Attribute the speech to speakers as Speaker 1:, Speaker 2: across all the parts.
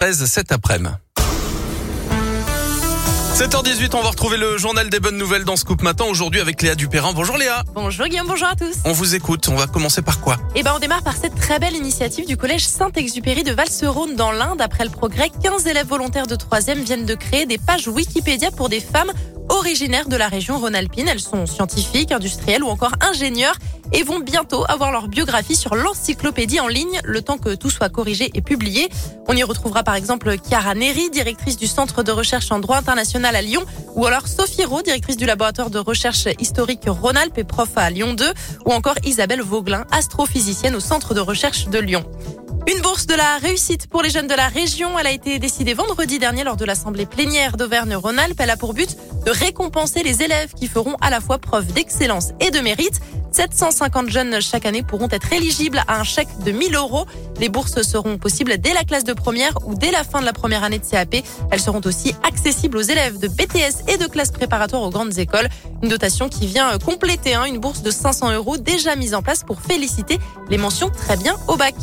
Speaker 1: 13 cet après-midi. 7h18, on va retrouver le journal des bonnes nouvelles dans Scoop Matin aujourd'hui avec Léa Dupérin. Bonjour Léa.
Speaker 2: Bonjour Guillaume, bonjour à tous.
Speaker 1: On vous écoute, on va commencer par quoi?
Speaker 2: Eh ben on démarre par cette très belle initiative du collège Saint-Exupéry de Valserone dans l'Inde. Après le progrès, 15 élèves volontaires de 3e viennent de créer des pages Wikipédia pour des femmes originaires de la région Rhône-Alpine. Elles sont scientifiques, industrielles ou encore ingénieurs et vont bientôt avoir leur biographie sur l'encyclopédie en ligne, le temps que tout soit corrigé et publié. On y retrouvera par exemple Chiara Neri, directrice du Centre de recherche en droit international à Lyon, ou alors Sophie Rowe, directrice du laboratoire de recherche historique Rhône-Alpes et prof à Lyon 2, ou encore Isabelle Vauglin, astrophysicienne au Centre de recherche de Lyon. Une bourse de la réussite pour les jeunes de la région. Elle a été décidée vendredi dernier lors de l'Assemblée plénière d'Auvergne-Rhône-Alpes. Elle a pour but de récompenser les élèves qui feront à la fois preuve d'excellence et de mérite. 750 jeunes chaque année pourront être éligibles à un chèque de 1000 euros. Les bourses seront possibles dès la classe de première ou dès la fin de la première année de CAP. Elles seront aussi accessibles aux élèves de BTS et de classes préparatoires aux grandes écoles. Une dotation qui vient compléter hein, une bourse de 500 euros déjà mise en place pour féliciter les mentions très bien au bac.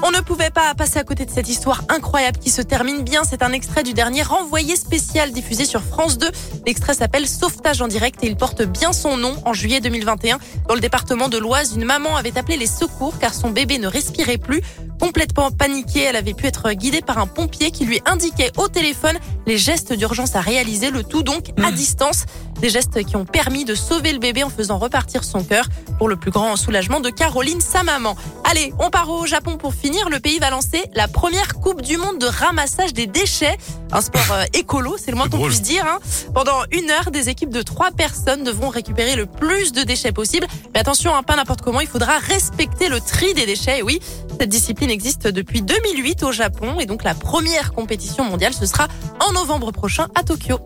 Speaker 2: On ne pouvait pas passer à côté de cette histoire incroyable qui se termine bien. C'est un extrait du dernier renvoyé spécial diffusé sur France 2. L'extrait s'appelle Sauvetage en direct et il porte bien son nom. En juillet 2021, dans le département de l'Oise, une maman avait appelé les secours car son bébé ne respirait plus. Complètement paniquée, elle avait pu être guidée par un pompier qui lui indiquait au téléphone les gestes d'urgence à réaliser, le tout donc à mmh. distance. Des gestes qui ont permis de sauver le bébé en faisant repartir son cœur pour le plus grand soulagement de Caroline, sa maman. Allez, on part au Japon pour finir. Le pays va lancer la première Coupe du Monde de ramassage des déchets. Un sport euh, écolo, c'est le moins qu'on puisse dire. Hein. Pendant une heure, des équipes de trois personnes devront récupérer le plus de déchets possible. Mais attention, hein, pas n'importe comment, il faudra respecter le tri des déchets. Et oui, cette discipline existe depuis 2008 au Japon et donc la première compétition mondiale, ce sera en novembre prochain à Tokyo.